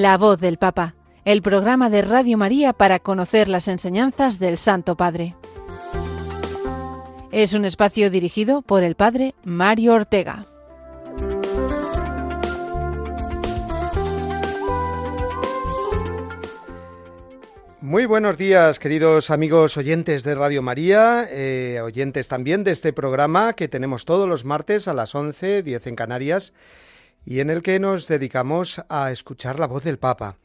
La voz del Papa, el programa de Radio María para conocer las enseñanzas del Santo Padre. Es un espacio dirigido por el Padre Mario Ortega. Muy buenos días, queridos amigos oyentes de Radio María, eh, oyentes también de este programa que tenemos todos los martes a las 11, 10 en Canarias, y en el que nos dedicamos a escuchar la voz del Papa.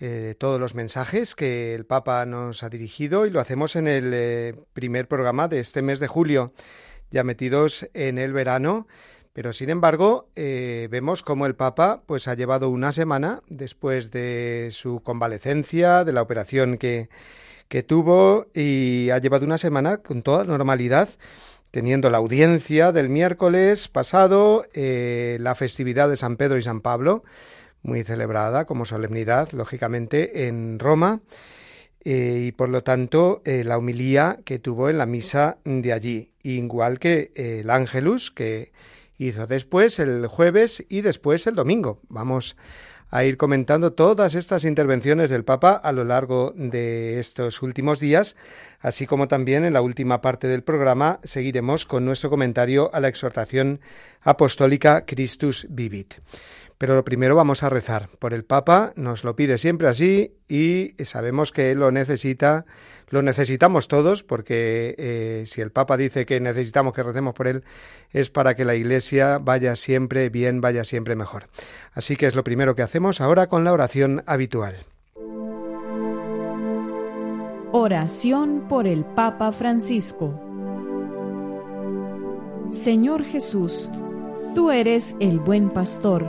Eh, todos los mensajes que el Papa nos ha dirigido y lo hacemos en el eh, primer programa de este mes de julio, ya metidos en el verano pero sin embargo, eh, vemos cómo el Papa pues, ha llevado una semana después de su convalecencia, de la operación que, que tuvo, y ha llevado una semana con toda normalidad, teniendo la audiencia del miércoles pasado, eh, la festividad de San Pedro y San Pablo, muy celebrada como solemnidad, lógicamente, en Roma. Eh, y por lo tanto la humilía que tuvo en la misa de allí, igual que el Ángelus, que hizo después el jueves y después el domingo. Vamos a ir comentando todas estas intervenciones del Papa a lo largo de estos últimos días, así como también en la última parte del programa seguiremos con nuestro comentario a la exhortación apostólica Christus Vivit. Pero lo primero vamos a rezar por el Papa, nos lo pide siempre así y sabemos que él lo necesita lo necesitamos todos porque eh, si el Papa dice que necesitamos que recemos por él es para que la Iglesia vaya siempre bien, vaya siempre mejor. Así que es lo primero que hacemos ahora con la oración habitual. Oración por el Papa Francisco Señor Jesús, tú eres el buen pastor,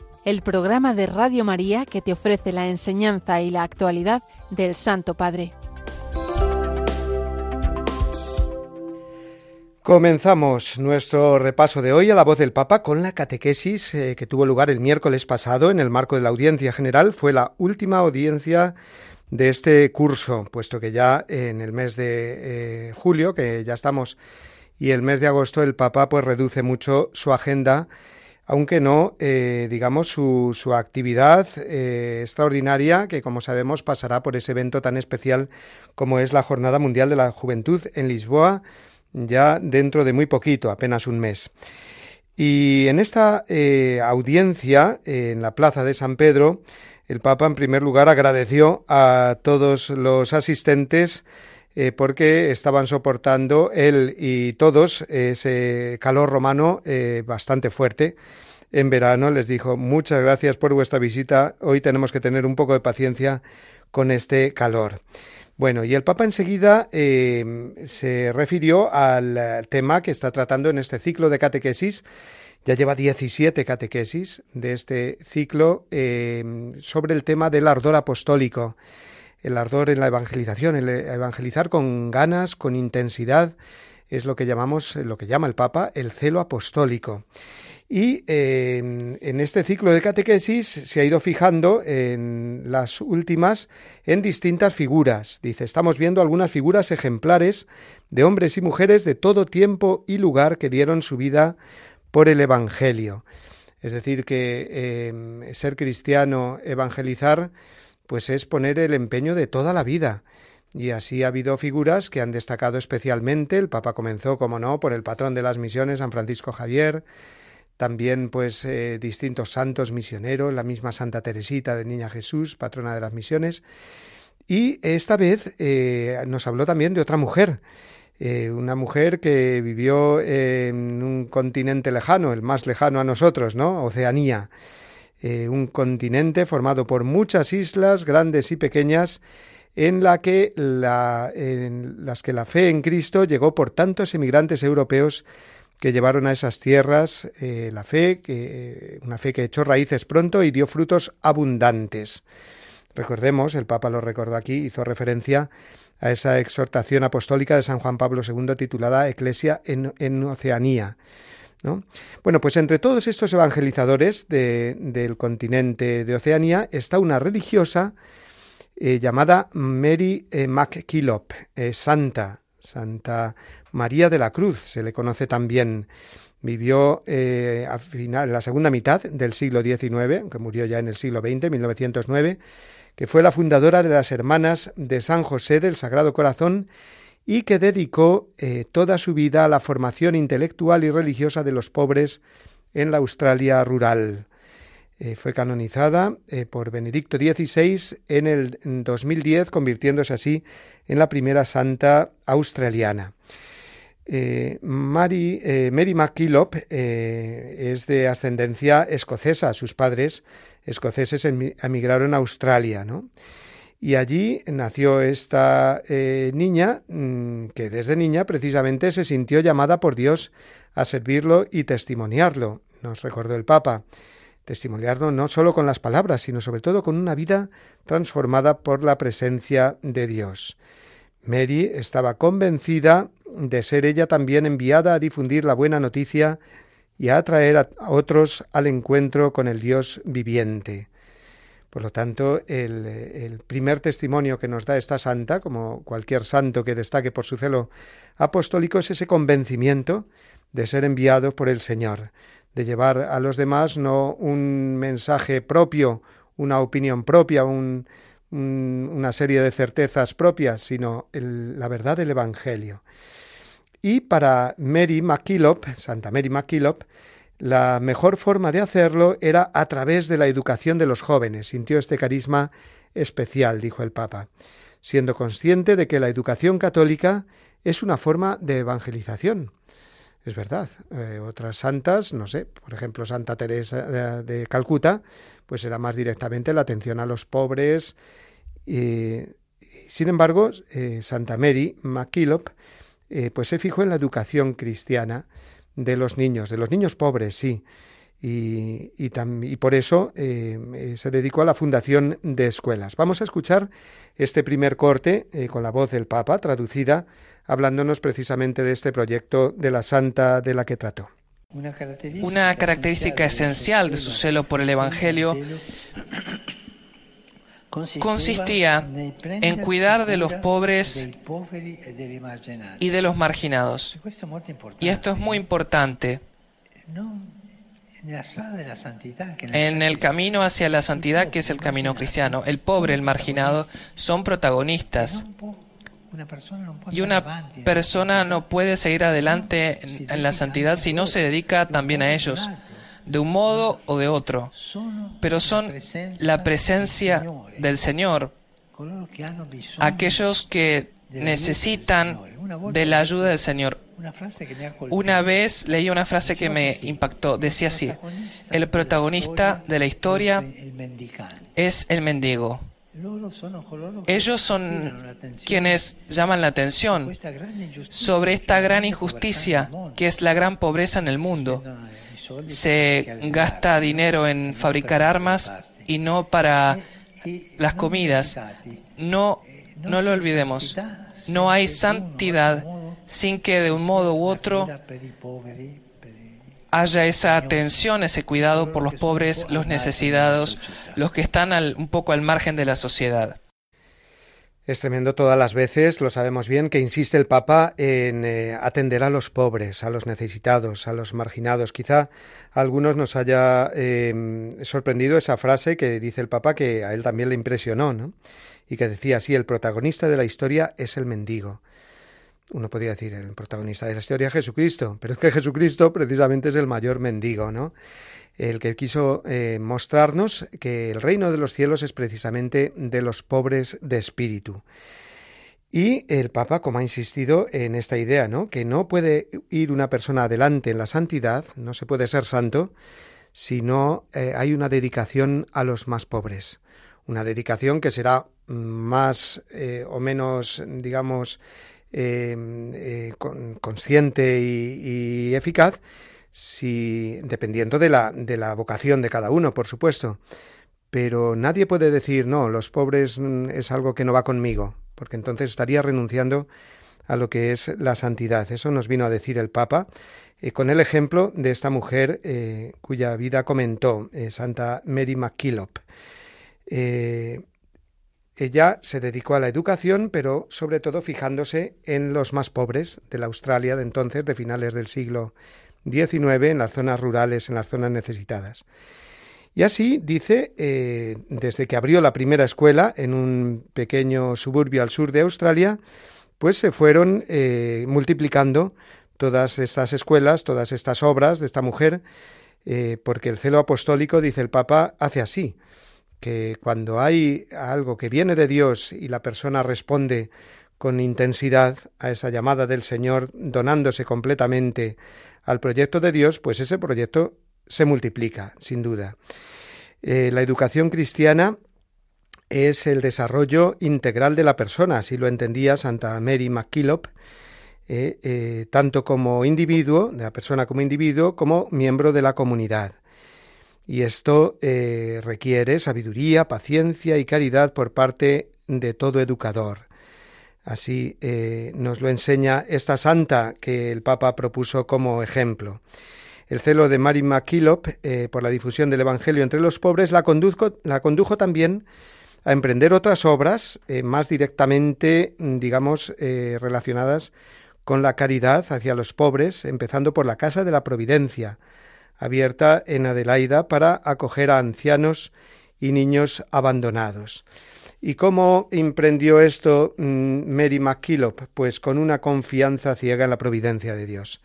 el programa de Radio María que te ofrece la enseñanza y la actualidad del Santo Padre. Comenzamos nuestro repaso de hoy a la voz del Papa con la catequesis eh, que tuvo lugar el miércoles pasado en el marco de la audiencia general. Fue la última audiencia de este curso, puesto que ya en el mes de eh, julio, que ya estamos, y el mes de agosto, el Papa pues reduce mucho su agenda, aunque no, eh, digamos, su, su actividad extraordinaria, que como sabemos pasará por ese evento tan especial como es la Jornada Mundial de la Juventud en Lisboa, ya dentro de muy poquito, apenas un mes. Y en esta eh, audiencia en la plaza de San Pedro, el Papa en primer lugar agradeció a todos los asistentes eh, porque estaban soportando él y todos ese calor romano eh, bastante fuerte. En verano les dijo muchas gracias por vuestra visita. Hoy tenemos que tener un poco de paciencia con este calor. Bueno, y el Papa enseguida eh, se refirió al tema que está tratando en este ciclo de catequesis. Ya lleva 17 catequesis de este ciclo sobre el tema del ardor apostólico, el ardor en la evangelización, el evangelizar con ganas, con intensidad, es lo que llamamos, lo que llama el Papa, el celo apostólico. Y en este ciclo de catequesis se ha ido fijando en las últimas en distintas figuras. Dice, estamos viendo algunas figuras ejemplares de hombres y mujeres de todo tiempo y lugar que dieron su vida por el Evangelio. Es decir, que ser cristiano, evangelizar, pues es poner el empeño de toda la vida. Y así ha habido figuras que han destacado especialmente. El Papa comenzó, como no, por el patrón de las misiones, San Francisco Javier, también pues eh, distintos santos misioneros, la misma Santa Teresita de Niña Jesús, patrona de las misiones, Y esta vez eh, nos habló también de otra mujer, eh, una mujer que vivió en un continente lejano, el más lejano a nosotros, ¿no? Oceanía. Eh, un continente formado por muchas islas, grandes y pequeñas, en, la que la, las que la fe en Cristo llegó por tantos emigrantes europeos que llevaron a esas tierras eh, la fe, que, una fe que echó raíces pronto y dio frutos abundantes. Recordemos, el Papa lo recordó aquí, hizo referencia a esa exhortación apostólica de San Juan Pablo II titulada Eclesia en, Oceanía. ¿No? Bueno, pues entre todos estos evangelizadores del continente de Oceanía está una religiosa eh, llamada Mary eh, MacKillop, eh, santa, Santa María de la Cruz, se le conoce también. Vivió a final, la segunda mitad del siglo XIX, aunque murió ya en el siglo XX, 1909, que fue la fundadora de las Hermanas de San José del Sagrado Corazón y que dedicó eh, toda su vida a la formación intelectual y religiosa de los pobres en la Australia rural. Eh, fue canonizada eh, por Benedicto XVI en el 2010, convirtiéndose así en la primera santa australiana. Mary, Mary MacKillop es de ascendencia escocesa. Sus padres escoceses emigraron a Australia, ¿no? Y allí nació esta eh, niña mm, que desde niña precisamente se sintió llamada por Dios a servirlo y testimoniarlo, nos recordó el Papa. Testimoniarlo no solo con las palabras, sino sobre todo con una vida transformada por la presencia de Dios. Mary estaba convencida de ser ella también enviada a difundir la buena noticia y a atraer a otros al encuentro con el Dios viviente. Por lo tanto, el, primer testimonio que nos da esta santa, como cualquier santo que destaque por su celo apostólico, es ese convencimiento de ser enviado por el Señor, de llevar a los demás no un mensaje propio, una opinión propia, una serie de certezas propias, sino la verdad del Evangelio. Y para Mary MacKillop, Santa Mary MacKillop, la mejor forma de hacerlo era a través de la educación de los jóvenes. Sintió este carisma especial, dijo el Papa, siendo consciente de que la educación católica es una forma de evangelización. Es verdad. Eh, otras santas, no sé, por ejemplo, Santa Teresa de Calcuta, pues era más directamente la atención a los pobres. Sin embargo, eh, Santa Mary MacKillop eh, pues se fijó en la educación cristiana de los niños, de los niños pobres, sí. Y, y, por eso eh, eh, se dedicó a la fundación de escuelas. Vamos a escuchar este primer corte con la voz del Papa, traducida, hablándonos precisamente de este proyecto de la santa de la que trató. Una característica esencial de su celo por el Evangelio consistía en cuidar de los pobres y de los marginados. Y esto es muy importante. En el camino hacia la santidad, que es el camino cristiano, el pobre, el marginado, son protagonistas. Y una persona no puede seguir adelante en la santidad si no se dedica también a ellos de un modo o de otro, pero son la presencia del Señor, aquellos que necesitan de la ayuda del Señor. Una vez leí una frase que me impactó, decía así, el protagonista de la historia es el mendigo. Ellos son quienes llaman la atención sobre esta gran injusticia que es la gran pobreza en el mundo se gasta dinero en fabricar armas y no para las comidas. No, no lo olvidemos. No hay santidad sin que de un modo u otro haya esa atención, ese cuidado por los pobres, los necesitados, los que están un poco al margen de la sociedad. Es tremendo todas las veces, lo sabemos bien, que insiste el Papa en eh, atender a los pobres, a los necesitados, a los marginados. Quizá a algunos nos haya em, sorprendido esa frase que dice el Papa que a él también le impresionó, ¿no? Y que decía así, el protagonista de la historia es el mendigo. Uno podría decir, el protagonista de la historia es Jesucristo, pero es que Jesucristo precisamente es el mayor mendigo, ¿no? El que quiso eh, mostrarnos que el reino de los cielos es precisamente de los pobres de espíritu. Y el Papa, como ha insistido en esta idea, ¿no? Que no puede ir una persona adelante en la santidad, no se puede ser santo, si no eh, hay una dedicación a los más pobres. Una dedicación que será más eh, o menos, digamos, Em, eh, consciente y, eficaz, si, dependiendo de la, de la vocación de cada uno, por supuesto. Pero nadie puede decir, no, los pobres mm, es algo que no va conmigo, porque entonces estaría renunciando a lo que es la santidad. Eso nos vino a decir el Papa eh, con el ejemplo de esta mujer eh, cuya vida comentó Santa Mary MacKillop. Ella se dedicó a la educación, pero sobre todo fijándose en los más pobres de la Australia de entonces, de finales del siglo XIX, en las zonas rurales, en las zonas necesitadas. Y así, dice, eh, desde que abrió la primera escuela en un pequeño suburbio al sur de Australia, pues se fueron eh, multiplicando todas estas escuelas, todas estas obras de esta mujer, eh, porque el celo apostólico, dice el Papa, hace así que cuando hay algo que viene de Dios y la persona responde con intensidad a esa llamada del Señor, donándose completamente al proyecto de Dios, pues ese proyecto se multiplica, sin duda. Eh, la educación cristiana es el desarrollo integral de la persona, así lo entendía Santa Mary MacKillop, eh, eh, tanto como individuo, de la persona como individuo, como miembro de la comunidad. Y esto eh, requiere sabiduría, paciencia y caridad por parte de todo educador. Así eh, nos lo enseña esta santa que el Papa propuso como ejemplo. El celo de Mary MacKillop eh, por la difusión del Evangelio entre los pobres la, la condujo también a emprender otras obras más directamente, digamos, relacionadas con la caridad hacia los pobres, empezando por la Casa de la Providencia, abierta en Adelaida para acoger a ancianos y niños abandonados. ¿Y cómo emprendió esto mm, Mary MacKillop? Pues con una confianza ciega en la providencia de Dios.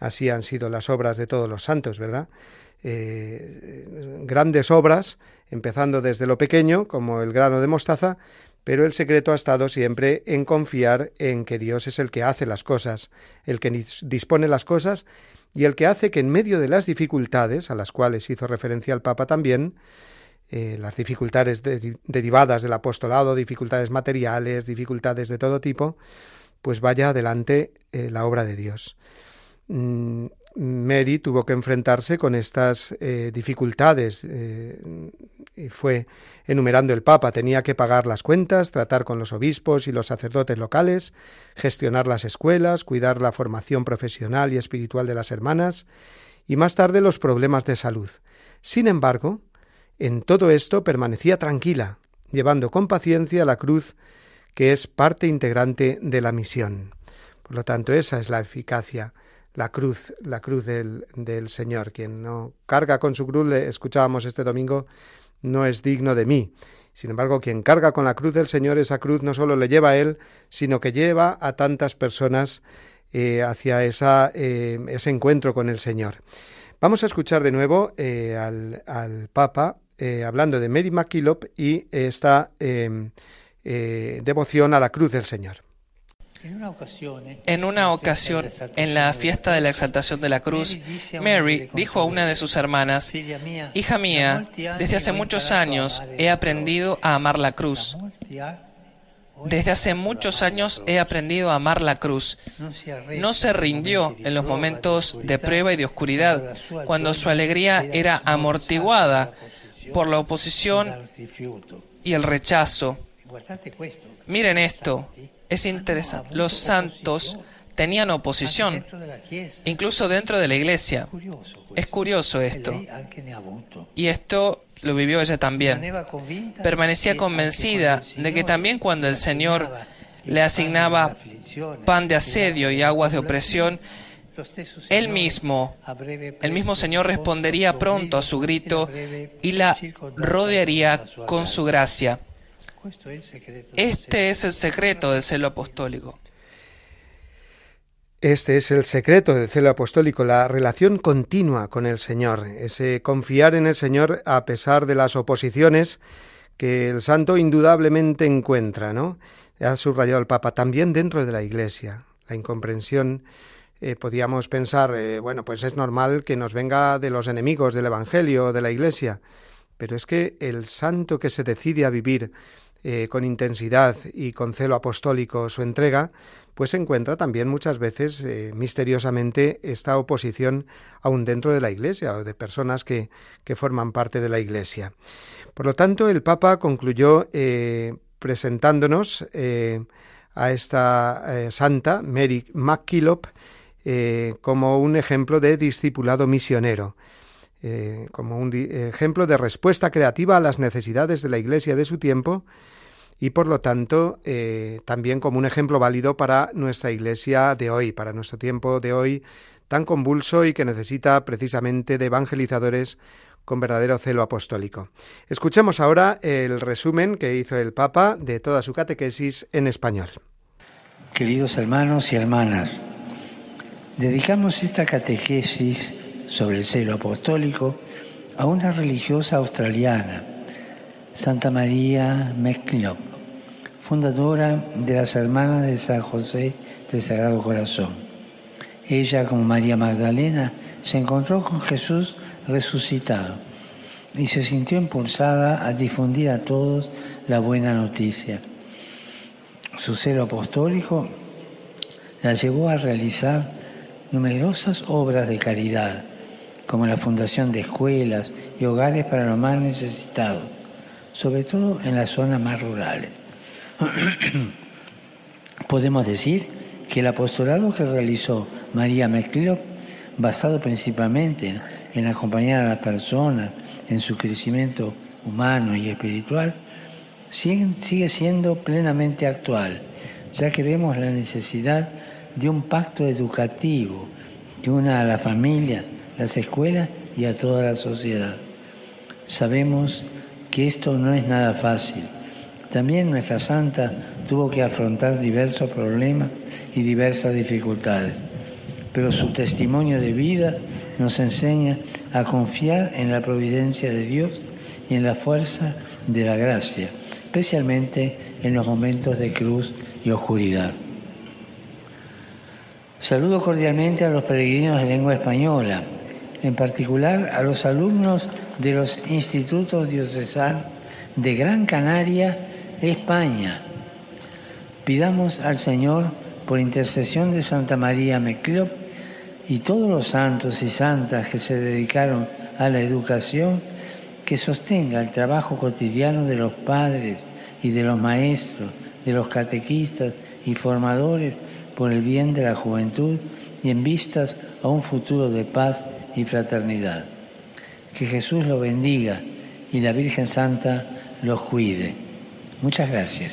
Así han sido las obras de todos los santos, ¿verdad? Eh, grandes obras, empezando desde lo pequeño, como el grano de mostaza, pero el secreto ha estado siempre en confiar en que Dios es el que hace las cosas, el que dispone las cosas y el que hace que en medio de las dificultades, a las cuales hizo referencia el Papa también, eh, las dificultades derivadas del apostolado, dificultades materiales, dificultades de todo tipo, pues vaya adelante eh, la obra de Dios. Mm, Mary tuvo que enfrentarse con estas eh, dificultades fue enumerando el Papa. Tenía que pagar las cuentas, tratar con los obispos y los sacerdotes locales, gestionar las escuelas, cuidar la formación profesional y espiritual de las hermanas y más tarde los problemas de salud. Sin embargo, en todo esto permanecía tranquila, llevando con paciencia la cruz que es parte integrante de la misión. Por lo tanto, esa es la eficacia, la cruz, la cruz del, del Señor. Quien no carga con su cruz, le escuchábamos este domingo, no es digno de mí. Sin embargo, quien carga con la cruz del Señor, esa cruz no solo le lleva a él, sino que lleva a tantas personas eh, hacia eh, ese encuentro con el Señor. Vamos a escuchar de nuevo eh, al, al, Papa hablando de Mary MacKillop y esta devoción a la cruz del Señor. En una ocasión, en la fiesta de la exaltación de la cruz, Mary dijo a una de sus hermanas, Hija mía, desde hace muchos años he aprendido a amar la cruz. Desde hace muchos años he aprendido a amar la cruz. No se rindió en los momentos de prueba y de oscuridad, cuando su alegría era amortiguada por la oposición y el rechazo. Miren esto, es interesante. Los santos tenían oposición, incluso dentro de la iglesia. Es curioso esto. Y esto lo vivió ella también. Permanecía convencida de que también cuando el Señor le asignaba pan de asedio y aguas de opresión, él mismo, el mismo Señor respondería pronto a su grito y la rodearía con su gracia. Este es el secreto del celo apostólico. Este es el secreto del celo apostólico, la relación continua con el Señor, ese confiar en el Señor a pesar de las oposiciones que el santo indudablemente encuentra, ¿no? Ha subrayado el Papa también dentro de la Iglesia, la incomprensión. Eh, podíamos pensar, eh, bueno, pues es normal que nos venga de los enemigos del Evangelio, de la Iglesia, pero es que el santo que se decide a vivir eh, con intensidad y con celo apostólico su entrega, pues se encuentra también muchas veces eh, misteriosamente esta oposición aún dentro de la Iglesia o de personas que, que, forman parte de la Iglesia. Por lo tanto, el Papa concluyó eh, presentándonos a esta santa, Mary MacKillop, como un ejemplo de discipulado misionero. Como un ejemplo de respuesta creativa a las necesidades de la Iglesia de su tiempo y por lo tanto eh, también como un ejemplo válido para nuestra Iglesia de hoy, para nuestro tiempo de hoy tan convulso y que necesita precisamente de evangelizadores con verdadero celo apostólico. Escuchemos ahora el resumen que hizo el Papa de toda su catequesis en español. Queridos hermanos y hermanas, dedicamos esta catequesis sobre el celo apostólico a una religiosa australiana, Santa María McClellan fundadora de las Hermanas de San José del Sagrado Corazón. Ella, como María Magdalena, se encontró con Jesús resucitado y se sintió impulsada a difundir a todos la buena noticia. Su celo apostólico la llevó a realizar numerosas obras de caridad, como la fundación de escuelas y hogares para los más necesitados, sobre todo en las zonas más rurales. Podemos decir que el apostolado que realizó María McClellan, basado principalmente en acompañar a las personas en su crecimiento humano y espiritual, sigue, siendo plenamente actual, ya que vemos la necesidad de un pacto educativo que una a la familia, las escuelas y a toda la sociedad. Sabemos que esto no es nada fácil también nuestra santa tuvo que afrontar diversos problemas y diversas dificultades, pero su testimonio de vida nos enseña a confiar en la providencia de Dios y en la fuerza de la gracia, especialmente en los momentos de cruz y oscuridad. Saludo cordialmente a los peregrinos de lengua española, en particular a los alumnos de los institutos diocesanos de Gran Canaria España. Pidamos al Señor, por intercesión de Santa María Meclop y todos los santos y santas que se dedicaron a la educación, que sostenga el trabajo cotidiano de los padres y de los maestros, de los catequistas y formadores por el bien de la juventud y en vistas a un futuro de paz y fraternidad. Que Jesús los bendiga y la Virgen Santa los cuide. Muchas gracias.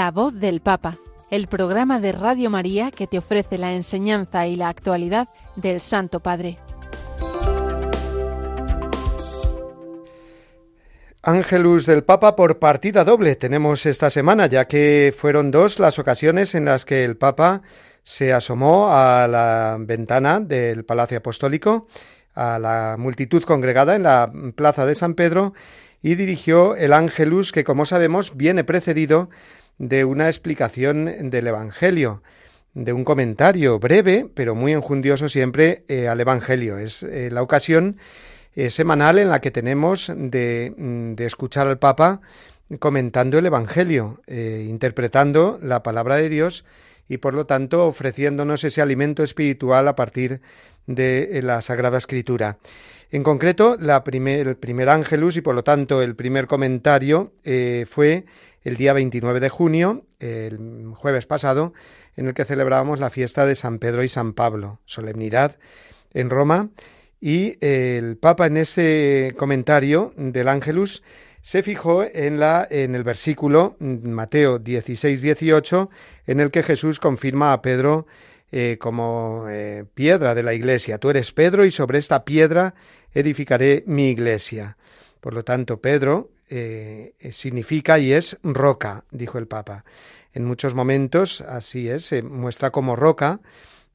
La voz del Papa, el programa de Radio María que te ofrece la enseñanza y la actualidad del Santo Padre. Ángelus del Papa por partida doble tenemos esta semana, ya que fueron dos las ocasiones en las que el Papa se asomó a la ventana del Palacio Apostólico, a la multitud congregada en la Plaza de San Pedro, y dirigió el Ángelus que, como sabemos, viene precedido de una explicación del Evangelio, de un comentario breve, pero muy enjundioso siempre eh, al Evangelio. Es eh, la ocasión eh, semanal en la que tenemos de, mm, de, escuchar al Papa comentando el Evangelio, interpretando la palabra de Dios y por lo tanto ofreciéndonos ese alimento espiritual a partir de la Sagrada Escritura. En concreto, la primer, el primer ángelus y por lo tanto el primer comentario fue el día 29 de junio, el jueves pasado, en el que celebrábamos la fiesta de San Pedro y San Pablo, solemnidad en Roma, y el Papa en ese comentario del Ángelus se fijó en, la, en el versículo Mateo 16, 18, en el que Jesús confirma a Pedro eh, como eh, piedra de la iglesia. Tú eres Pedro y sobre esta piedra edificaré mi iglesia. Por lo tanto, Pedro eh, significa y es roca, dijo el Papa. En muchos momentos así es, se muestra como roca,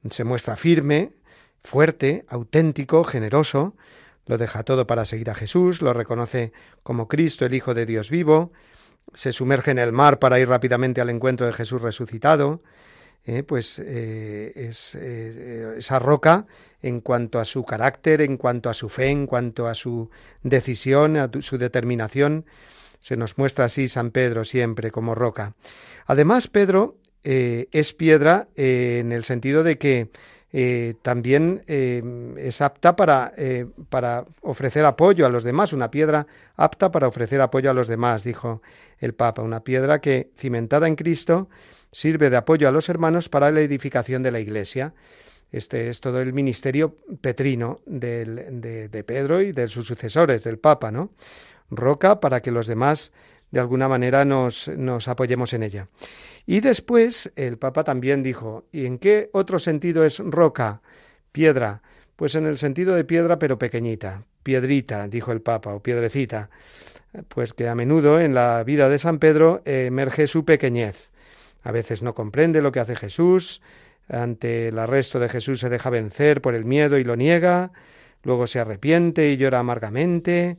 se muestra firme, fuerte, auténtico, generoso, lo deja todo para seguir a Jesús, lo reconoce como Cristo, el Hijo de Dios vivo, se sumerge en el mar para ir rápidamente al encuentro de Jesús resucitado, eh, pues eh, es esa roca en cuanto a su carácter, en cuanto a su fe, en cuanto a su decisión, a su determinación. Se nos muestra así San Pedro siempre como roca. Además, Pedro eh, es piedra eh, en el sentido de que eh, también es apta para, para ofrecer apoyo a los demás, una piedra apta para ofrecer apoyo a los demás, dijo el Papa, una piedra que, cimentada en Cristo, sirve de apoyo a los hermanos para la edificación de la Iglesia. Este es todo el ministerio petrino de, de, Pedro y de sus sucesores, del Papa, ¿no? Roca para que los demás de alguna manera nos, nos apoyemos en ella. Y después el Papa también dijo, ¿y en qué otro sentido es roca, piedra? Pues en el sentido de piedra pero pequeñita, piedrita, dijo el Papa, o piedrecita, pues que a menudo en la vida de San Pedro emerge su pequeñez. A veces no comprende lo que hace Jesús, ante el arresto de Jesús se deja vencer por el miedo y lo niega, luego se arrepiente y llora amargamente,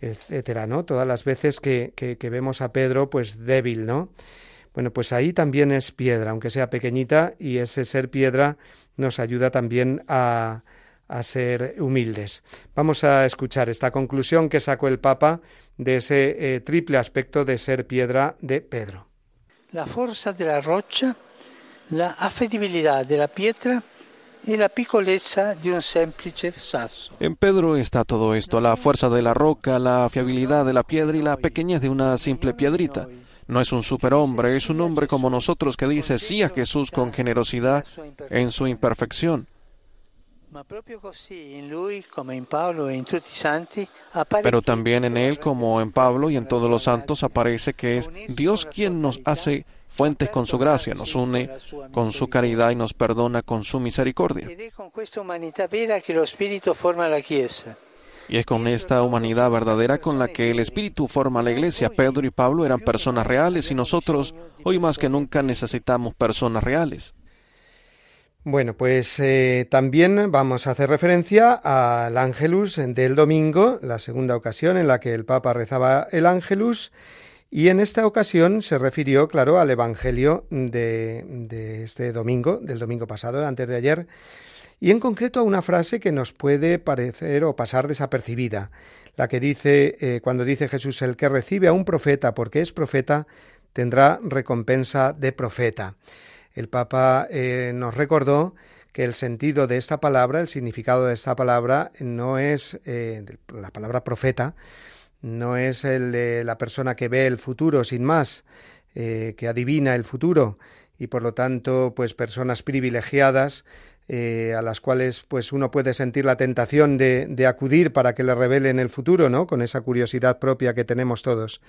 etcétera, ¿no? Todas las veces que, que, vemos a Pedro, pues débil, ¿no? Bueno, pues ahí también es piedra, aunque sea pequeñita, y ese ser piedra nos ayuda también a, a ser humildes. Vamos a escuchar esta conclusión que sacó el Papa de ese eh, triple aspecto de ser piedra de Pedro. La fuerza de la rocha la affettibilità della pietra y la piccolezza de un semplice sasso. En Pedro está todo esto, la fuerza de la roca, la fiabilidad de la piedra y la pequeñez de una simple piedrita. No es un superhombre, es un hombre como nosotros que dice sí a Jesús con generosidad en su imperfección. Pero también en él, como en Pablo y en todos los santos, aparece que es Dios quien nos hace fuentes con su gracia, nos une con su caridad y nos perdona con su misericordia. Y es con esta humanidad verdadera con la que el Espíritu forma la Iglesia. Pedro y Pablo eran personas reales y nosotros hoy más que nunca necesitamos personas reales. Bueno, pues eh, también vamos a hacer referencia al Ángelus del domingo, la segunda ocasión en la que el Papa rezaba el Ángelus y en esta ocasión se refirió, claro, al Evangelio de, este domingo, del domingo pasado, antes de ayer, y en concreto a una frase que nos puede parecer o pasar desapercibida, la que dice, eh, cuando dice Jesús, el que recibe a un profeta porque es profeta, tendrá recompensa de profeta. El Papa eh, nos recordó que el sentido de esta palabra, el significado de esta palabra, no es eh, la palabra profeta, no es el de la persona que ve el futuro sin más, eh, que adivina el futuro y por lo tanto pues personas privilegiadas a las cuales pues uno puede sentir la tentación de, de, acudir para que le revelen el futuro, ¿no? Con esa curiosidad propia que tenemos todos,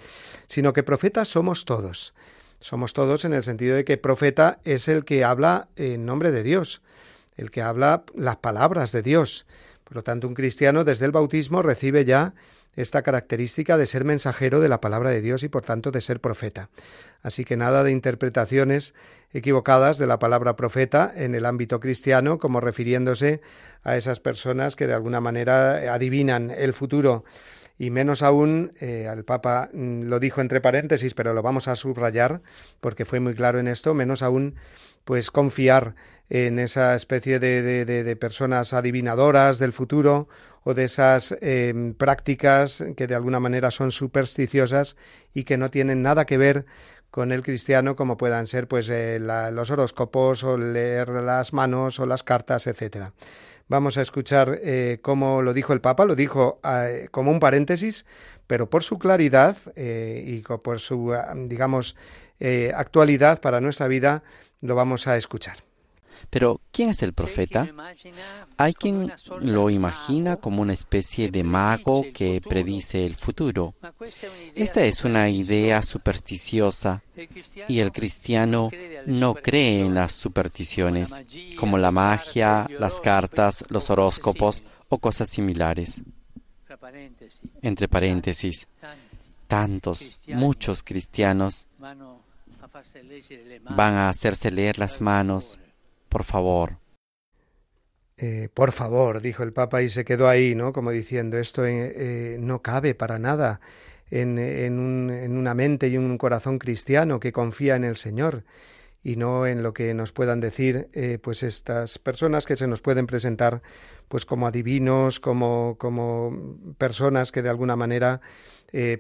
sino que profetas somos todos. Somos todos en el sentido de que profeta es el que habla en nombre de Dios, el que habla las palabras de Dios. Por lo tanto, un cristiano desde el bautismo recibe ya esta característica de ser mensajero de la palabra de Dios y por tanto de ser profeta. Así que nada de interpretaciones equivocadas de la palabra profeta en el ámbito cristiano como refiriéndose a esas personas que de alguna manera adivinan el futuro y menos aún, eh, al Papa mm, lo dijo entre paréntesis, pero lo vamos a subrayar porque fue muy claro en esto, menos aún, pues confiar en esa especie de, de, personas adivinadoras del futuro o de esas em, prácticas que de alguna manera son supersticiosas y que no tienen nada que ver con el cristiano como puedan ser pues eh, los horóscopos o leer las manos o las cartas, etcétera. Vamos a escuchar eh, cómo lo dijo el Papa, lo dijo eh, como un paréntesis, pero por su claridad eh, y por su, digamos, actualidad para nuestra vida, lo vamos a escuchar. Pero, ¿quién es el profeta? Hay quien lo imagina como una especie de mago que predice el futuro. Esta es una idea supersticiosa. y el cristiano no cree en las supersticiones, como la magia, las cartas, los horóscopos. o cosas similares. Entre paréntesis, tantos, muchos cristianos van a hacerse leer las manos por favor. Eh, por favor, dijo el Papa y se quedó ahí, ¿no? Como diciendo, esto eh, eh, no cabe para nada en, en, un, en, una mente y un corazón cristiano que confía en el Señor y no en lo que nos puedan decir pues estas personas que se nos pueden presentar pues como adivinos, como, como personas que de alguna manera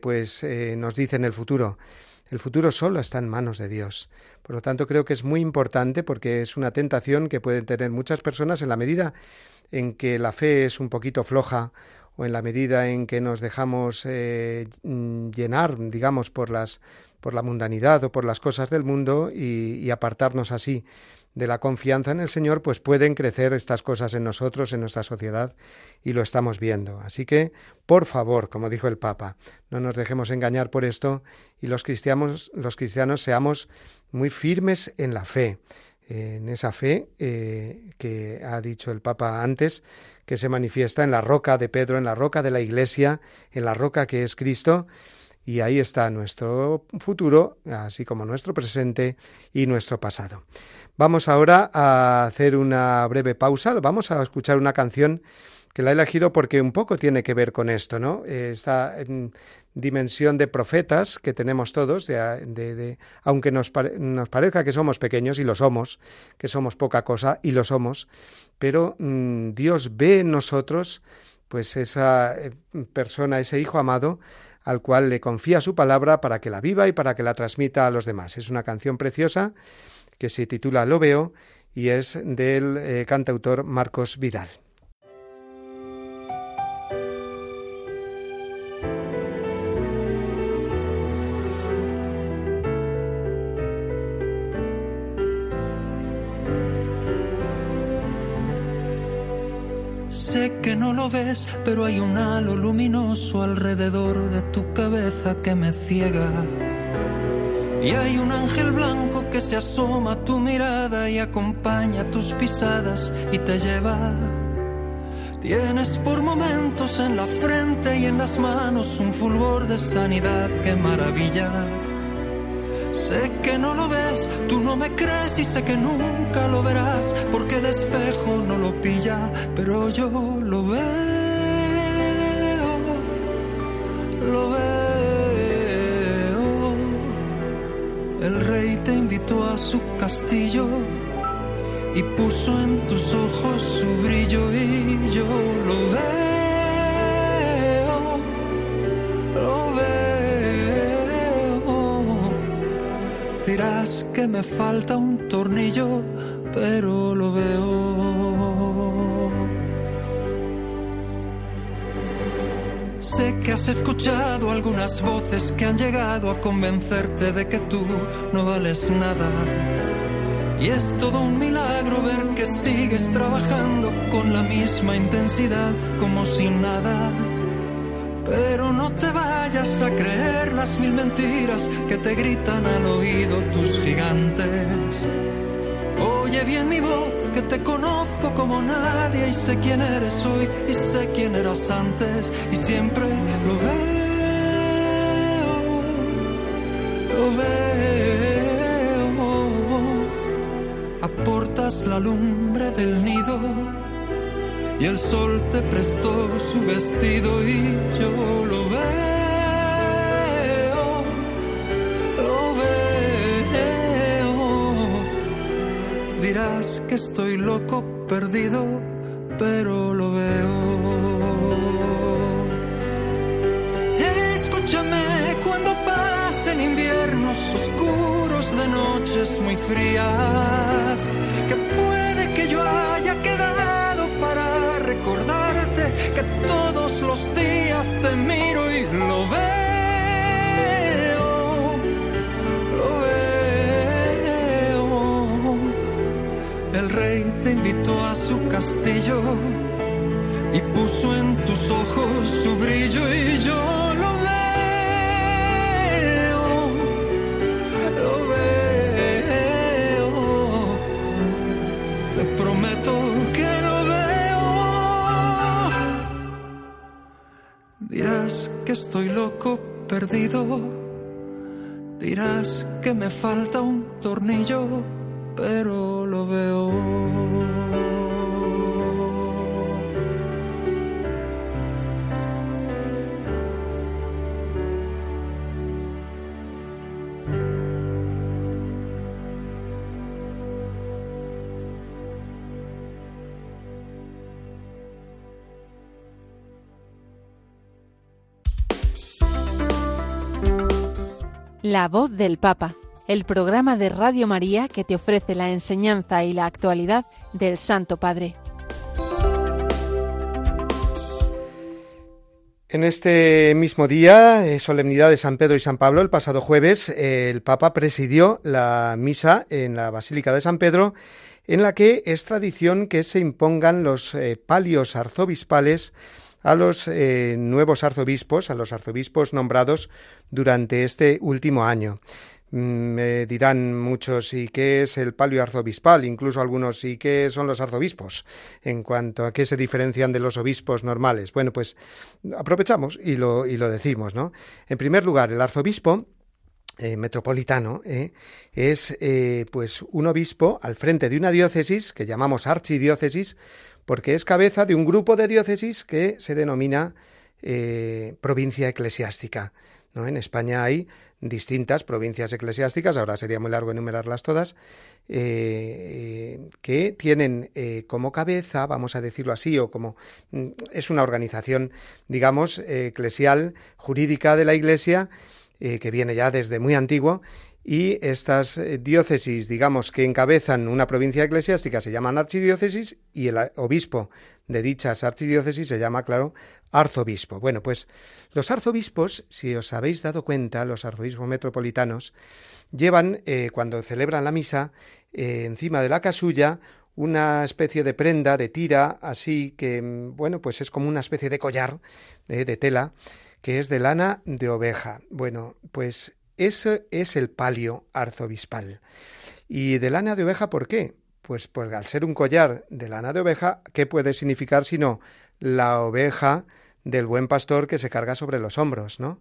pues nos dicen el futuro. El futuro solo está en manos de Dios. Por lo tanto, creo que es muy importante porque es una tentación que pueden tener muchas personas en la medida en que la fe es un poquito floja o en la medida en que nos dejamos eh, llenar, digamos, por las por la mundanidad o por las cosas del mundo y apartarnos así de la confianza en el Señor, pues pueden crecer estas cosas en nosotros, en nuestra sociedad, y lo estamos viendo. Así que, por favor, como dijo el Papa, no nos dejemos engañar por esto y los cristianos, los cristianos seamos muy firmes en la fe, en esa fe eh, que ha dicho el Papa antes, que se manifiesta en la roca de Pedro, en la roca de la Iglesia, en la roca que es Cristo, y ahí está nuestro futuro, así como nuestro presente y nuestro pasado. Vamos ahora a hacer una breve pausa, vamos a escuchar una canción que la he elegido porque un poco tiene que ver con esto, ¿no? Esta dimensión de profetas que tenemos todos, de, aunque nos, nos, parezca que somos pequeños, y lo somos, que somos poca cosa, y lo somos, pero mm, Dios ve en nosotros pues esa eh, persona, ese hijo amado, al cual le confía su palabra para que la viva y para que la transmita a los demás. Es una canción preciosa que se titula Lo veo y es del eh, cantautor Marcos Vidal. Sé que no lo ves, pero hay un halo luminoso alrededor de tu cabeza que me ciega y hay un ángel blanco que se asoma a tu mirada y acompaña tus pisadas y te lleva. Tienes por momentos en la frente y en las manos un fulgor de sanidad que maravilla. Sé que no lo ves, tú no me crees y sé que nunca lo verás porque el espejo no lo pilla, pero yo lo veo, lo veo. El rey te invitó a su castillo y puso en tus ojos su brillo y yo lo veo, lo veo. Dirás que me falta un tornillo, pero lo veo. Has escuchado algunas voces que han llegado a convencerte de que tú no vales nada. Y es todo un milagro ver que sigues trabajando con la misma intensidad como sin nada. Pero no te vayas a creer las mil mentiras que te gritan al oído tus gigantes. Oye bien mi voz, que te conozco como nadie y sé quién eres hoy y sé quién eras antes y siempre lo veo, lo veo. Aportas la lumbre del nido y el sol te prestó su vestido y yo lo veo, lo veo. Dirás que estoy loco, perdido, pero lo veo. Escúchame cuando pasen inviernos oscuros de noches muy frías, que puede que yo haya quedado para recordarte que todos los días te miro y lo veo, lo veo. El rey te a su castillo y puso en tus ojos su brillo y yo lo veo, lo veo. Te prometo que lo veo. Dirás que estoy loco, perdido. Dirás que me falta un tornillo, pero lo veo. La voz del Papa, el programa de Radio María que te ofrece la enseñanza y la actualidad del Santo Padre. En este mismo día, eh, solemnidad de San Pedro y San Pablo, el pasado jueves, eh, el Papa presidió la misa en la Basílica de San Pedro, en la que es tradición que se impongan los eh, palios arzobispales a los nuevos arzobispos, a los arzobispos nombrados durante este último año. Mm, Me dirán muchos, ¿y qué es el palio arzobispal? Incluso algunos, ¿y qué son los arzobispos? En cuanto a qué se diferencian de los obispos normales. Bueno, pues aprovechamos y lo, y lo decimos, ¿no? En primer lugar, el arzobispo eh, metropolitano eh, es eh, pues un obispo al frente de una diócesis que llamamos archidiócesis porque es cabeza de un grupo de diócesis que se denomina provincia eclesiástica. En España hay distintas provincias eclesiásticas, ahora sería muy largo enumerarlas todas, eh, que tienen eh, como cabeza, vamos a decirlo así, o como mm, es una organización, digamos, eh, eclesial, jurídica de la Iglesia, que viene ya desde muy antiguo, y estas eh, diócesis, digamos, que encabezan una provincia eclesiástica se llaman archidiócesis y el obispo de dichas archidiócesis se llama, claro, arzobispo. Bueno, pues los arzobispos, si os habéis dado cuenta, los arzobispos metropolitanos, llevan, eh, cuando celebran la misa, eh, encima de la casulla, una especie de prenda, de tira, así que, mm, bueno, pues es como una especie de collar de tela, que es de lana de oveja. Bueno, pues ese es el palio arzobispal. ¿Y de lana de oveja por qué? Pues, pues al ser un collar de lana de oveja, ¿qué puede significar sino la oveja del buen pastor que se carga sobre los hombros, ¿no?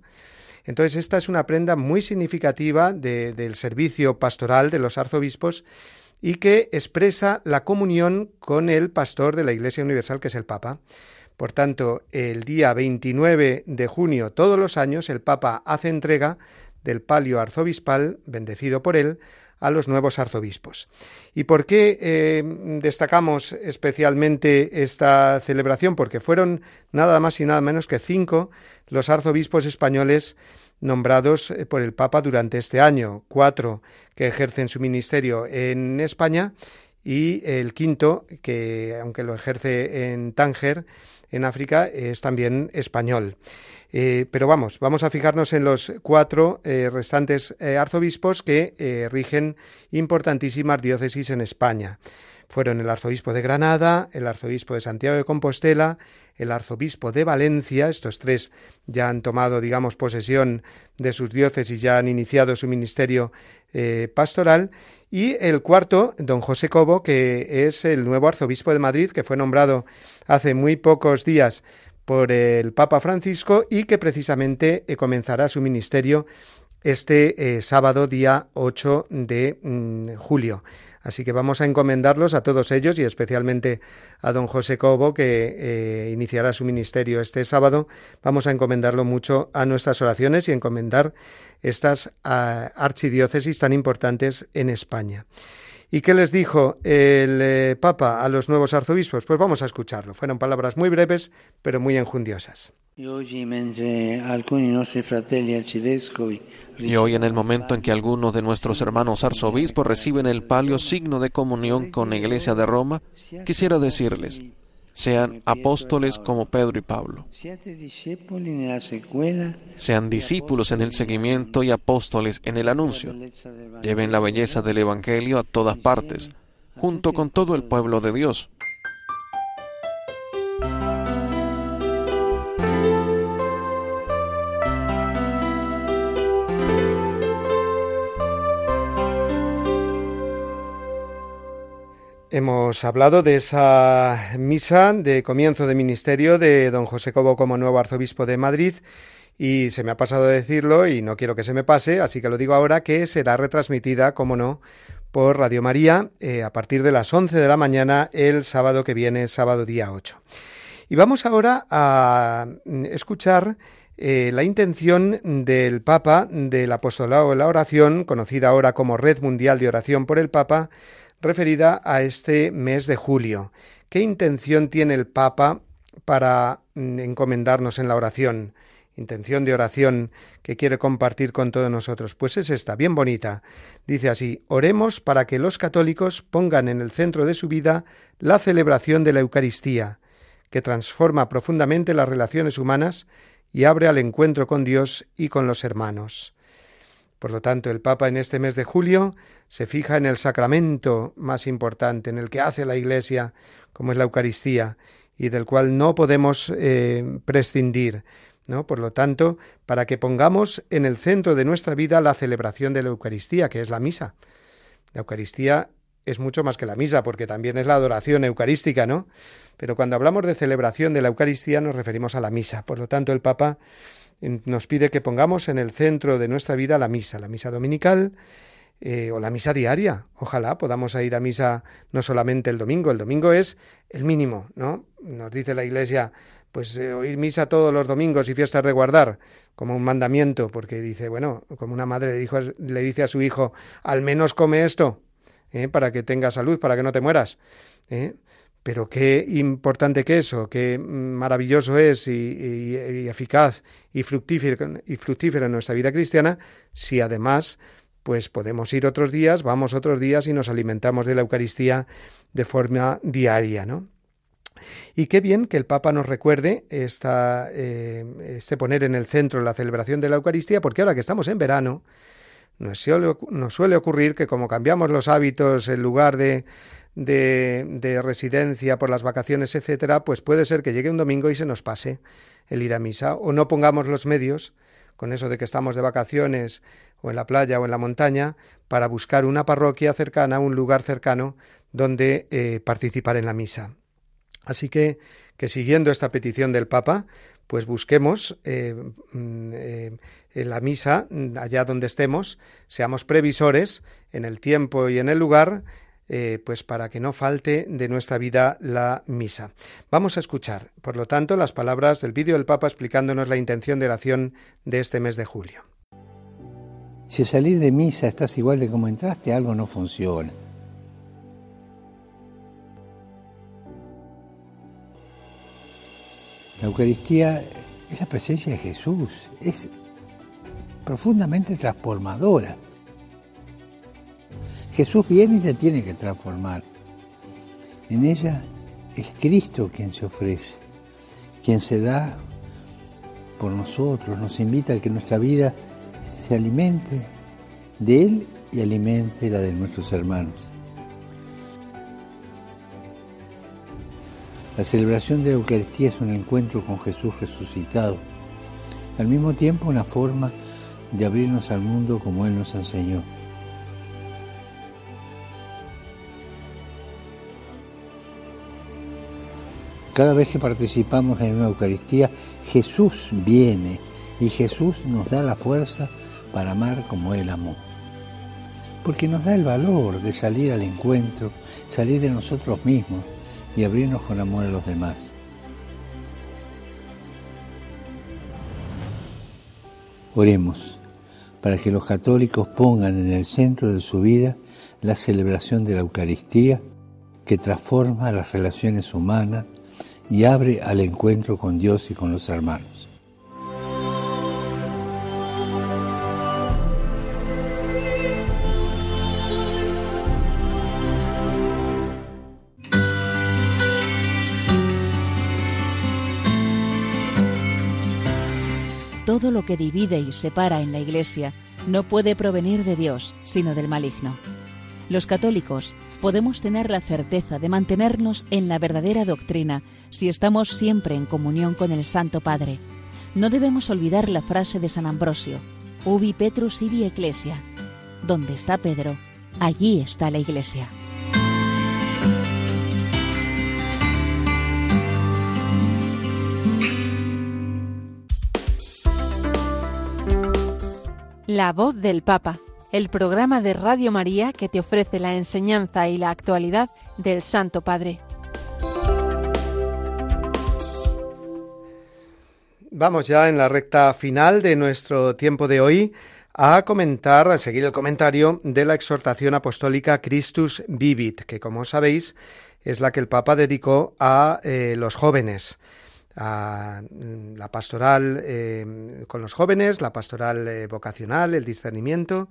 Entonces, esta es una prenda muy significativa de, del servicio pastoral de los arzobispos y que expresa la comunión con el pastor de la Iglesia Universal, que es el Papa. Por tanto, el día 29 de junio todos los años el Papa hace entrega del palio arzobispal, bendecido por él, a los nuevos arzobispos. ¿Y por qué eh, destacamos especialmente esta celebración? Porque fueron nada más y nada menos que cinco los arzobispos españoles nombrados eh, por el Papa durante este año, cuatro que ejercen su ministerio en España y el quinto, que aunque lo ejerce en Tánger, en África, es también español. Eh, pero vamos, vamos a fijarnos en los cuatro eh, restantes eh, arzobispos que rigen importantísimas diócesis en España. Fueron el arzobispo de Granada, el arzobispo de Santiago de Compostela, el arzobispo de Valencia, estos tres ya han tomado, digamos, posesión de sus diócesis, ya han iniciado su ministerio pastoral, y el cuarto, don José Cobo, que es el nuevo arzobispo de Madrid, que fue nombrado hace muy pocos días por el Papa Francisco y que precisamente eh, comenzará su ministerio este eh, sábado día 8 de mm, julio. Así que vamos a encomendarlos a todos ellos y especialmente a don José Cobo, que eh, iniciará su ministerio este sábado. Vamos a encomendarlo mucho a nuestras oraciones y encomendar estas ah, archidiócesis tan importantes en España. ¿Y qué les dijo el eh, Papa a los nuevos arzobispos? Pues vamos a escucharlo. Fueron palabras muy breves, pero muy enjundiosas. Y hoy en el momento en que algunos de nuestros hermanos arzobispos reciben el palio signo de comunión con la Iglesia de Roma, quisiera decirles, sean apóstoles como Pedro y Pablo. Sean discípulos en el seguimiento y apóstoles en el anuncio. Lleven la belleza del Evangelio a todas partes, junto con todo el pueblo de Dios. Hemos hablado de esa misa de comienzo de ministerio de don José Cobo como nuevo arzobispo de Madrid y se me ha pasado decirlo y no quiero que se me pase, así que lo digo ahora que será retransmitida, como no, por Radio María eh, a partir de las 11 de la mañana el sábado que viene, sábado día 8. Y vamos ahora a escuchar eh, la intención del Papa del Apostolado de la Oración, conocida ahora como Red Mundial de Oración por el Papa, referida a este mes de julio. ¿Qué intención tiene el Papa para mm, encomendarnos en la oración? Intención de oración que quiere compartir con todos nosotros. Pues es esta, bien bonita. Dice así, oremos para que los católicos pongan en el centro de su vida la celebración de la Eucaristía, que transforma profundamente las relaciones humanas y abre al encuentro con Dios y con los hermanos. Por lo tanto, el Papa en este mes de julio se fija en el sacramento más importante, en el que hace la Iglesia, como es la Eucaristía, y del cual no podemos eh, prescindir. ¿no? Por lo tanto, para que pongamos en el centro de nuestra vida la celebración de la Eucaristía, que es la misa. La Eucaristía es mucho más que la misa, porque también es la adoración eucarística, ¿no? Pero cuando hablamos de celebración de la Eucaristía nos referimos a la misa. Por lo tanto, el Papa nos pide que pongamos en el centro de nuestra vida la misa, la misa dominical eh, o la misa diaria. Ojalá podamos ir a misa no solamente el domingo, el domingo es el mínimo, ¿no? Nos dice la Iglesia, pues eh, oír misa todos los domingos y fiestas de guardar como un mandamiento, porque dice, bueno, como una madre le, dice a su hijo, al menos come esto, ¿eh? para que tenga salud, para que no te mueras. ¿eh? Pero qué importante que eso, qué maravilloso es y, eficaz y fructífero, y fructífero en nuestra vida cristiana si además pues podemos ir otros días, vamos otros días y nos alimentamos de la Eucaristía de forma diaria, ¿no? Y qué bien que el Papa nos recuerde esta, eh, este poner en el centro la celebración de la Eucaristía, porque ahora que estamos en verano, nos suele ocurrir que como cambiamos los hábitos en lugar de de, residencia por las vacaciones, etcétera, pues puede ser que llegue un domingo y se nos pase el ir a misa o no pongamos los medios con eso de que estamos de vacaciones o en la playa o en la montaña para buscar una parroquia cercana, un lugar cercano donde eh, participar en la misa. Así que, que siguiendo esta petición del Papa, pues busquemos eh, mm, eh, la misa, allá donde estemos, seamos previsores en el tiempo y en el lugar, eh, pues para que no falte de nuestra vida la misa. Vamos a escuchar, por lo tanto, las palabras del vídeo del Papa explicándonos la intención de oración de este mes de julio. Si al salir de misa estás igual de como entraste, algo no funciona. La Eucaristía es la presencia de Jesús, es profundamente transformadora. Jesús viene y se tiene que transformar. En ella es Cristo quien se ofrece, quien se da por nosotros, nos invita a que nuestra vida se alimente de Él y alimente la de nuestros hermanos. La celebración de la Eucaristía es un encuentro con Jesús resucitado, al mismo tiempo una forma de abrirnos al mundo como Él nos enseñó. Cada vez que participamos en una Eucaristía, Jesús viene y Jesús nos da la fuerza para amar como Él amó. Porque nos da el valor de salir al encuentro, salir de nosotros mismos y abrirnos con amor a los demás. Oremos para que los católicos pongan en el centro de su vida la celebración de la Eucaristía que transforma las relaciones humanas y abre al encuentro con Dios y con los hermanos. Todo lo que divide y separa en la Iglesia no puede provenir de Dios, sino del maligno. Los católicos podemos tener la certeza de mantenernos en la verdadera doctrina si estamos siempre en comunión con el Santo Padre. No debemos olvidar la frase de San Ambrosio, Ubi Petrus ibi Ecclesia. Donde está Pedro, allí está la Iglesia. La voz del Papa el programa de Radio María que te ofrece la enseñanza y la actualidad del Santo Padre. Vamos ya en la recta final de nuestro tiempo de hoy a comentar, a seguir el comentario de la exhortación apostólica Christus Vivit, que como sabéis es la que el Papa dedicó a eh, los jóvenes a mm, la pastoral eh, con los jóvenes, la pastoral eh, vocacional, el discernimiento.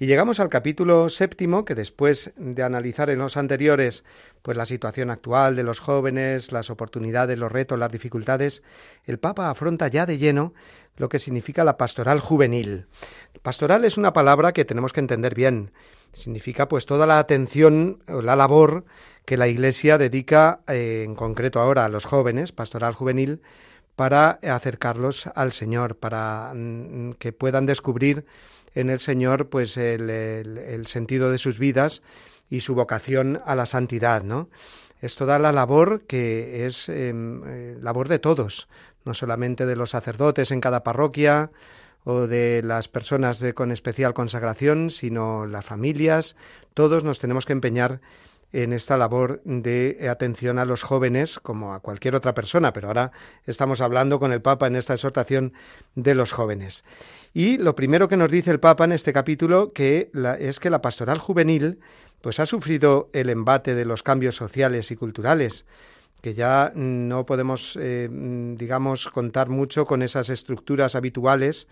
Y llegamos al capítulo séptimo, que después de analizar en los anteriores pues la situación actual de los jóvenes, las oportunidades, los retos, las dificultades, el Papa afronta ya de lleno lo que significa la pastoral juvenil. Pastoral es una palabra que tenemos que entender bien. Significa pues toda la atención, la labor que la Iglesia dedica eh, en concreto ahora a los jóvenes, pastoral juvenil, para acercarlos al Señor, para mm, que puedan descubrir en el Señor pues el, sentido de sus vidas y su vocación a la santidad, ¿no? Es toda la labor que es em, eh, labor de todos, no solamente de los sacerdotes en cada parroquia o de las personas de, con especial consagración, sino las familias, todos nos tenemos que empeñar en esta labor de atención a los jóvenes como a cualquier otra persona, pero ahora estamos hablando con el Papa en esta exhortación de los jóvenes. Y lo primero que nos dice el Papa en este capítulo que es que la pastoral juvenil pues ha sufrido el embate de los cambios sociales y culturales, que ya no podemos, eh, digamos, contar mucho con esas estructuras habituales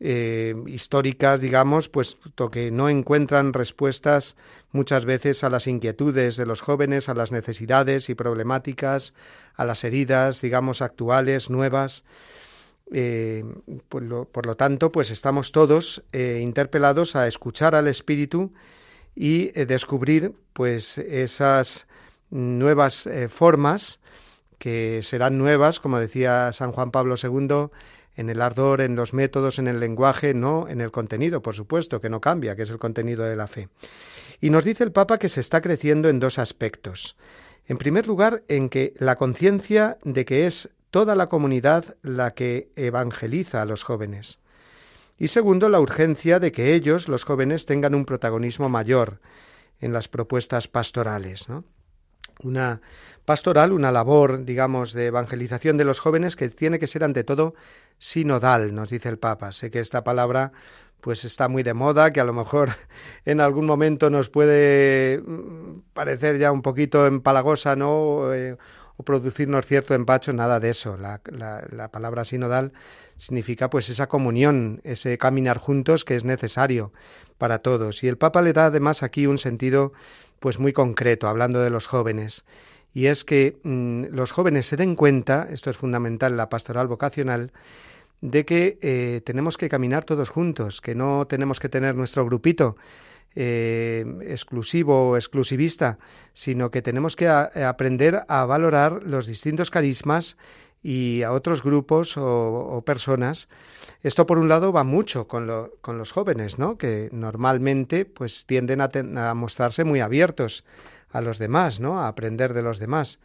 eh, históricas, digamos, puesto que no encuentran respuestas muchas veces a las inquietudes de los jóvenes, a las necesidades y problemáticas, a las heridas, digamos, actuales, nuevas. Eh, por, lo, tanto, pues estamos todos eh, interpelados a escuchar al Espíritu y descubrir, pues, esas nuevas formas que serán nuevas, como decía San Juan Pablo II, en el ardor, en los métodos, en el lenguaje, no en el contenido, por supuesto, que no cambia, que es el contenido de la fe. Y nos dice el Papa que se está creciendo en dos aspectos. En primer lugar, en que la conciencia de que es toda la comunidad la que evangeliza a los jóvenes. Y segundo, la urgencia de que ellos, los jóvenes, tengan un protagonismo mayor en las propuestas pastorales. ¿no? Una pastoral, una labor, digamos, de evangelización de los jóvenes que tiene que ser ante todo sinodal, nos dice el Papa. Sé que esta palabra pues está muy de moda, que a lo mejor en algún momento nos puede mm, parecer ya un poquito empalagosa, ¿no? Eh, o producirnos cierto empacho, nada de eso. La, la, palabra sinodal significa pues esa comunión, ese caminar juntos que es necesario para todos. Y el Papa le da además aquí un sentido pues muy concreto, hablando de los jóvenes y es que mm, los jóvenes se den cuenta, esto es fundamental en la pastoral vocacional, de que eh, tenemos que caminar todos juntos, que no tenemos que tener nuestro grupito eh, exclusivo o exclusivista, sino que tenemos que aprender a valorar los distintos carismas y a otros grupos o, personas. Esto por un lado va mucho con, con, los jóvenes, ¿no? que normalmente pues tienden a mostrarse muy abiertos a los demás, ¿no? A aprender de los demás.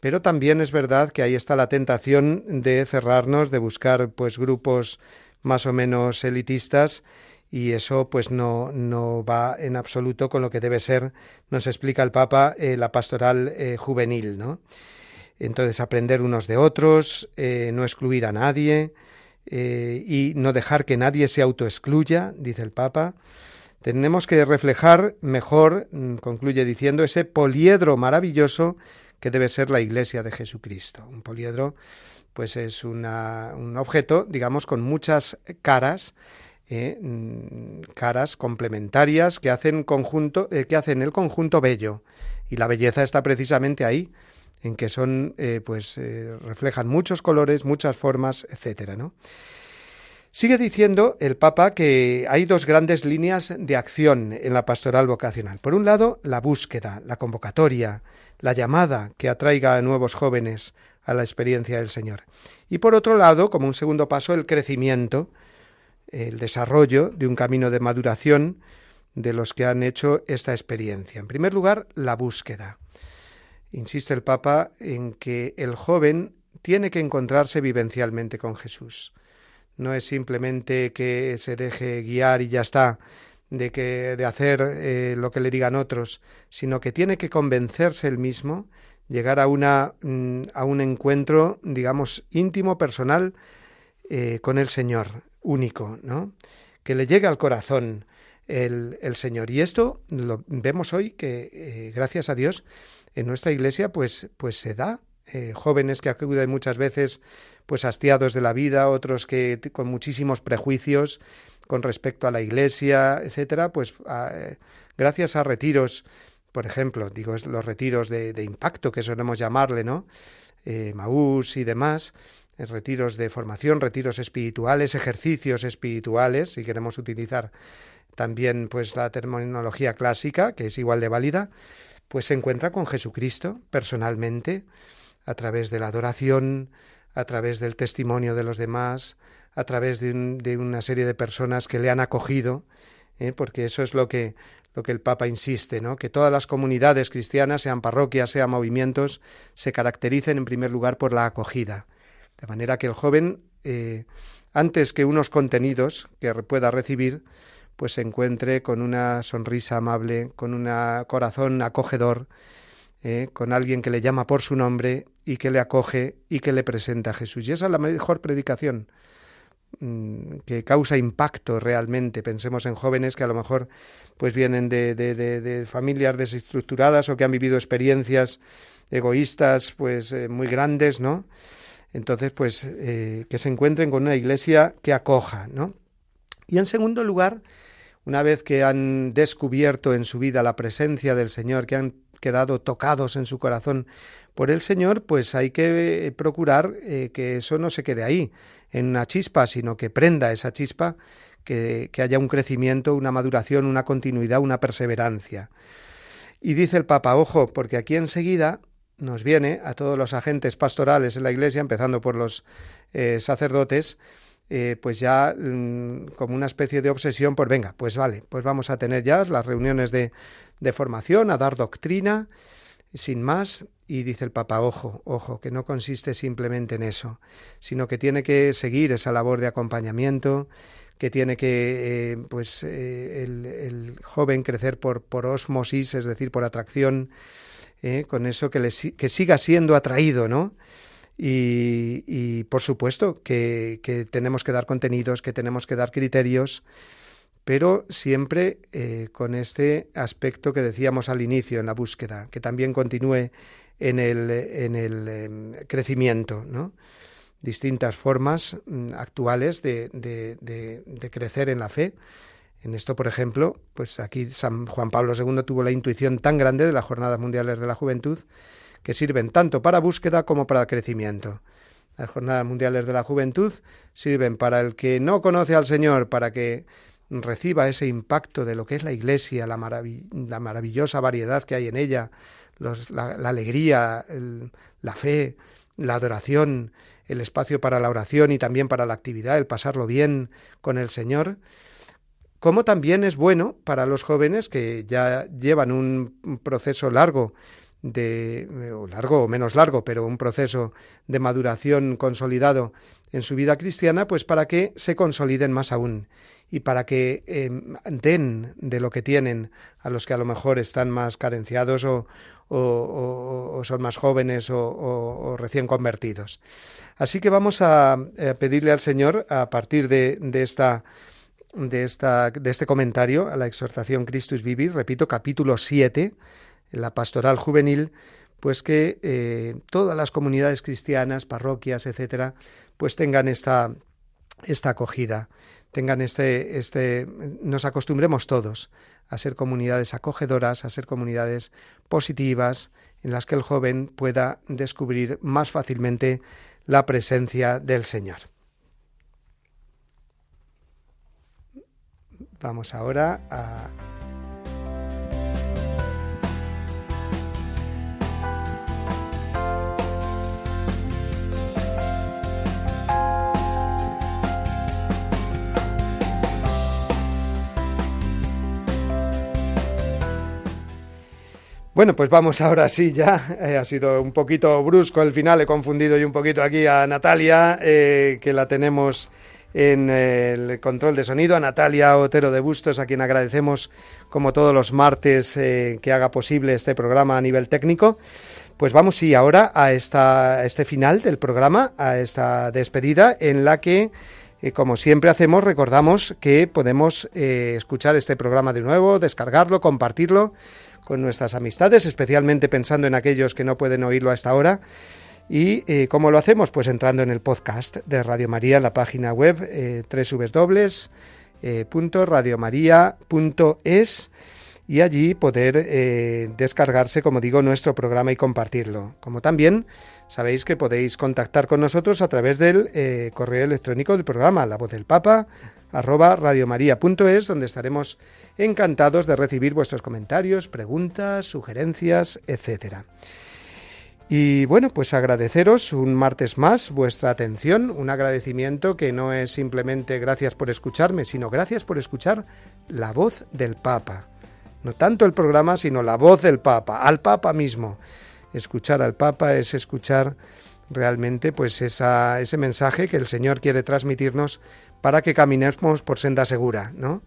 Pero también es verdad que ahí está la tentación de cerrarnos, de buscar pues grupos más o menos elitistas y eso pues no, no va en absoluto con lo que debe ser, nos explica el Papa, eh, la pastoral eh, juvenil, ¿no? Entonces aprender unos de otros, eh, no excluir a nadie y no dejar que nadie se autoexcluya, dice el Papa. Tenemos que reflejar mejor, mm, concluye diciendo, ese poliedro maravilloso que debe ser la Iglesia de Jesucristo. Un poliedro, pues es una, un objeto, digamos, con muchas caras, eh, mm, caras complementarias que hacen conjunto, eh, que hacen el conjunto bello. Y la belleza está precisamente ahí, en que son, eh, pues, reflejan muchos colores, muchas formas, etcétera, ¿no? Sigue diciendo el Papa que hay dos grandes líneas de acción en la pastoral vocacional. Por un lado, la búsqueda, la convocatoria, la llamada que atraiga a nuevos jóvenes a la experiencia del Señor. Y por otro lado, como un segundo paso, el crecimiento, el desarrollo de un camino de maduración de los que han hecho esta experiencia. En primer lugar, la búsqueda. Insiste el Papa en que el joven tiene que encontrarse vivencialmente con Jesús. No es simplemente que se deje guiar y ya está, de que de hacer eh, lo que le digan otros, sino que tiene que convencerse él mismo, llegar a una mm, a un encuentro, digamos, íntimo, personal eh, con el Señor, único, ¿no? Que le llegue al corazón el, el Señor. Y esto lo vemos hoy que, eh, gracias a Dios, en nuestra iglesia, pues, pues se da. jóvenes que acuden muchas veces pues hastiados de la vida, otros que con muchísimos prejuicios, con respecto a la Iglesia, etcétera, pues eh, gracias a retiros, por ejemplo, digo, los retiros de, impacto que solemos llamarle, ¿no? Eh, Maús y demás, eh, retiros de formación, retiros espirituales, ejercicios espirituales, si queremos utilizar también pues la terminología clásica, que es igual de válida, pues se encuentra con Jesucristo personalmente, a través de la adoración, a través del testimonio de los demás, a través de, una serie de personas que le han acogido, ¿eh? porque eso es lo que, lo que el Papa insiste, ¿no? que todas las comunidades cristianas, sean parroquias, sean movimientos, se caractericen en primer lugar por la acogida. De manera que el joven, eh, antes que unos contenidos que pueda recibir, pues se encuentre con una sonrisa amable, con un corazón acogedor, ¿eh? con alguien que le llama por su nombre y que le acoge y que le presenta a Jesús. Y esa es la mejor predicación Mm, que causa impacto realmente. Pensemos en jóvenes que a lo mejor pues vienen de, de, de, familias desestructuradas o que han vivido experiencias egoístas pues eh, muy grandes, ¿no? Entonces, pues eh, que se encuentren con una iglesia que acoja, ¿no? Y en segundo lugar, una vez que han descubierto en su vida la presencia del Señor, que han quedado tocados en su corazón por el Señor, pues hay que eh, procurar que eso no se quede ahí, en una chispa, sino que prenda esa chispa, que, que haya un crecimiento, una maduración, una continuidad, una perseverancia. Y dice el Papa, ojo, porque aquí enseguida nos viene a todos los agentes pastorales en la Iglesia, empezando por los eh, sacerdotes, eh, pues ya mm, como una especie de obsesión, pues venga, pues vale, pues vamos a tener ya las reuniones de, de formación, a dar doctrina, sin más, y dice el Papa, ojo, ojo, que no consiste simplemente en eso, sino que tiene que seguir esa labor de acompañamiento, que tiene que, eh, pues, eh, el, joven crecer por, por osmosis, es decir, por atracción, con eso que, le, que siga siendo atraído, ¿no? Y, por supuesto que, tenemos que dar contenidos, que tenemos que dar criterios, pero siempre con este aspecto que decíamos al inicio en la búsqueda, que también continúe en el, en el em, crecimiento, ¿no? distintas formas mm, actuales de, de, crecer en la fe. En esto, por ejemplo, pues aquí San Juan Pablo II tuvo la intuición tan grande de las Jornadas Mundiales de la Juventud que sirven tanto para búsqueda como para crecimiento. Las Jornadas Mundiales de la Juventud sirven para el que no conoce al Señor, para que reciba ese impacto de lo que es la Iglesia, la, maravillosa variedad que hay en ella, la, alegría, la fe, la adoración, el espacio para la oración y también para la actividad, el pasarlo bien con el Señor, como también es bueno para los jóvenes que ya llevan un proceso largo de largo o menos largo, pero un proceso de maduración consolidado en su vida cristiana, pues para que se consoliden más aún y para que em, den de lo que tienen a los que a lo mejor están más carenciados o, o, son más jóvenes o, recién convertidos. Así que vamos a, pedirle al Señor, a partir de, esta de, esta, de este comentario a la exhortación Christus Vivir, repito, capítulo 7, la pastoral juvenil, pues que eh, todas las comunidades cristianas, parroquias, etcétera, pues tengan esta, esta acogida, tengan este, este, nos acostumbremos todos a ser comunidades acogedoras, a ser comunidades positivas, en las que el joven pueda descubrir más fácilmente la presencia del Señor. Vamos ahora a Bueno, pues vamos ahora sí ya. Eh, ha sido un poquito brusco el final, he confundido y un poquito aquí a Natalia, eh, que la tenemos en el control de sonido, a Natalia Otero de Bustos, a quien agradecemos como todos los martes eh, que haga posible este programa a nivel técnico. Pues vamos sí ahora a, esta, este final del programa, a esta despedida en la que como siempre hacemos, recordamos que podemos escuchar este programa de nuevo, descargarlo, compartirlo con nuestras amistades, especialmente pensando en aquellos que no pueden oírlo a esta hora. ¿Y eh, cómo lo hacemos? Pues entrando en el podcast de Radio María, en la página web eh, www.radiomaria.es y allí poder eh, descargarse, como digo, nuestro programa y compartirlo. Como también sabéis que podéis contactar con nosotros a través del eh, correo electrónico del programa, la voz del Papa, arroba radiomaria.es, donde estaremos encantados de recibir vuestros comentarios, preguntas, sugerencias, etcétera. Y bueno, pues agradeceros un martes más vuestra atención, un agradecimiento que no es simplemente gracias por escucharme, sino gracias por escuchar la voz del Papa. No tanto el programa, sino la voz del Papa, al Papa mismo. Escuchar al Papa es escuchar realmente pues esa, ese mensaje que el Señor quiere transmitirnos para que caminemos por senda segura, ¿no?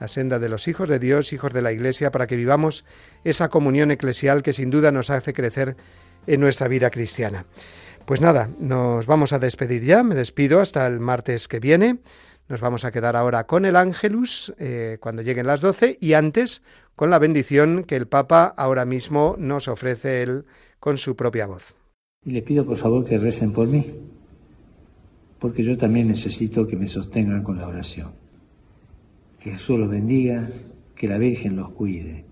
La senda de los hijos de Dios, hijos de la Iglesia, para que vivamos esa comunión eclesial que sin duda nos hace crecer en nuestra vida cristiana. Pues nada, nos vamos a despedir ya, me despido hasta el martes que viene. Nos vamos a quedar ahora con el Ángelus eh, cuando lleguen las doce y antes con la bendición que el Papa ahora mismo nos ofrece él con su propia voz. Y le pido por favor que recen por mí porque yo también necesito que me sostengan con la oración. Que Jesús los bendiga, que la Virgen los cuide.